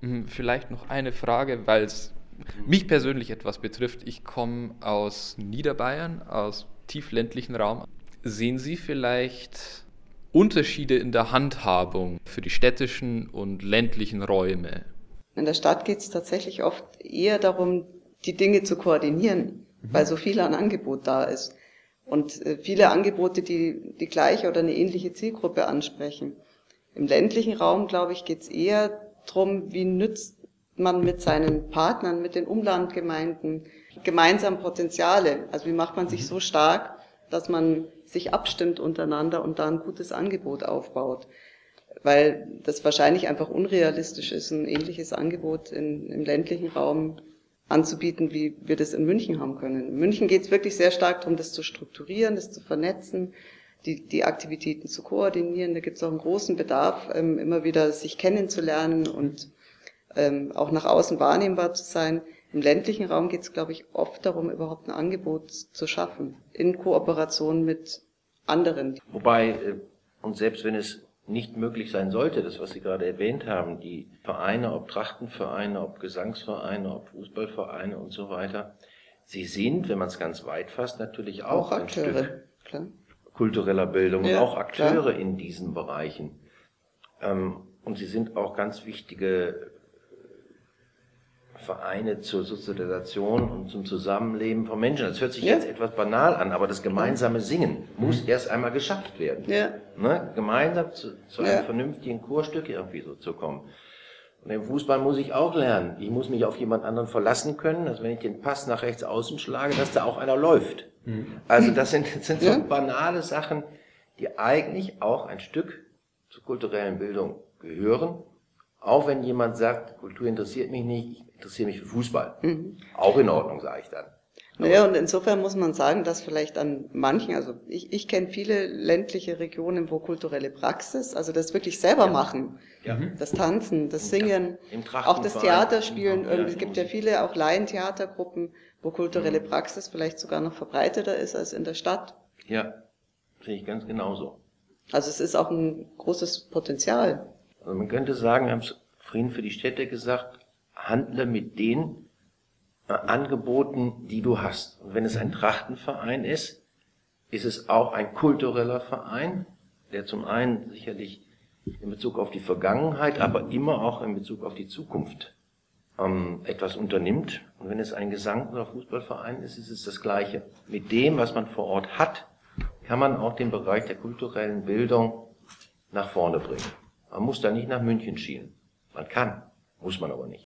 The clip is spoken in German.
Mhm, vielleicht noch eine Frage, weil es mich persönlich etwas betrifft. Ich komme aus Niederbayern, aus tiefländlichen Raum. Sehen Sie vielleicht Unterschiede in der Handhabung für die städtischen und ländlichen Räume? In der Stadt geht es tatsächlich oft eher darum, die Dinge zu koordinieren, mhm. weil so viel an Angebot da ist. Und äh, viele Angebote, die die gleiche oder eine ähnliche Zielgruppe ansprechen. Im ländlichen Raum, glaube ich, geht es eher darum, wie nützt man mit seinen Partnern, mit den Umlandgemeinden gemeinsam Potenziale. Also wie macht man sich mhm. so stark, dass man sich abstimmt untereinander und da ein gutes Angebot aufbaut. Weil das wahrscheinlich einfach unrealistisch ist, ein ähnliches Angebot in, im ländlichen Raum anzubieten, wie wir das in München haben können. In München geht es wirklich sehr stark darum, das zu strukturieren, das zu vernetzen, die, die Aktivitäten zu koordinieren. Da gibt es auch einen großen Bedarf, ähm, immer wieder sich kennenzulernen und ähm, auch nach außen wahrnehmbar zu sein. Im ländlichen Raum geht es, glaube ich, oft darum, überhaupt ein Angebot zu schaffen, in Kooperation mit anderen. Wobei, äh, und selbst wenn es nicht möglich sein sollte, das, was Sie gerade erwähnt haben, die Vereine, ob Trachtenvereine, ob Gesangsvereine, ob Fußballvereine und so weiter, sie sind, wenn man es ganz weit fasst, natürlich auch, auch Akteure, ein Stück klar. Kultureller Bildung ja, und auch Akteure klar. in diesen Bereichen. Ähm, und sie sind auch ganz wichtige Vereine zur Sozialisation und zum Zusammenleben von Menschen. Das hört sich ja. jetzt etwas banal an, aber das gemeinsame Singen muss erst einmal geschafft werden. Ja. Ne? Gemeinsam zu, zu einem vernünftigen Chorstück irgendwie so zu kommen. Und im Fußball muss ich auch lernen. Ich muss mich auf jemand anderen verlassen können, dass wenn ich den Pass nach rechts außen schlage, dass da auch einer läuft. Mhm. Also das sind, das sind so banale Sachen, die eigentlich auch ein Stück zur kulturellen Bildung gehören. Auch wenn jemand sagt, Kultur interessiert mich nicht, interessiere mich für Fußball. Mhm. Auch in Ordnung, sage ich dann. Naja, und insofern muss man sagen, dass vielleicht an manchen, also ich, ich kenne viele ländliche Regionen, wo kulturelle Praxis, also das wirklich selber ja. machen, ja. Mhm. das Tanzen, das Singen, auch das Theaterspielen, es gibt ja viele auch Laientheatergruppen, wo kulturelle mhm. Praxis vielleicht sogar noch verbreiteter ist als in der Stadt. Ja, sehe ich ganz genauso. Also es ist auch ein großes Potenzial. Also man könnte sagen, wir haben es vorhin für die Städte gesagt, handle mit den äh, Angeboten, die du hast. Und wenn es ein Trachtenverein ist, ist es auch ein kultureller Verein, der zum einen sicherlich in Bezug auf die Vergangenheit, aber immer auch in Bezug auf die Zukunft ähm, etwas unternimmt. Und wenn es ein Gesang- oder Fußballverein ist, ist es das Gleiche. Mit dem, was man vor Ort hat, kann man auch den Bereich der kulturellen Bildung nach vorne bringen. Man muss da nicht nach München schielen. Man kann, muss man aber nicht.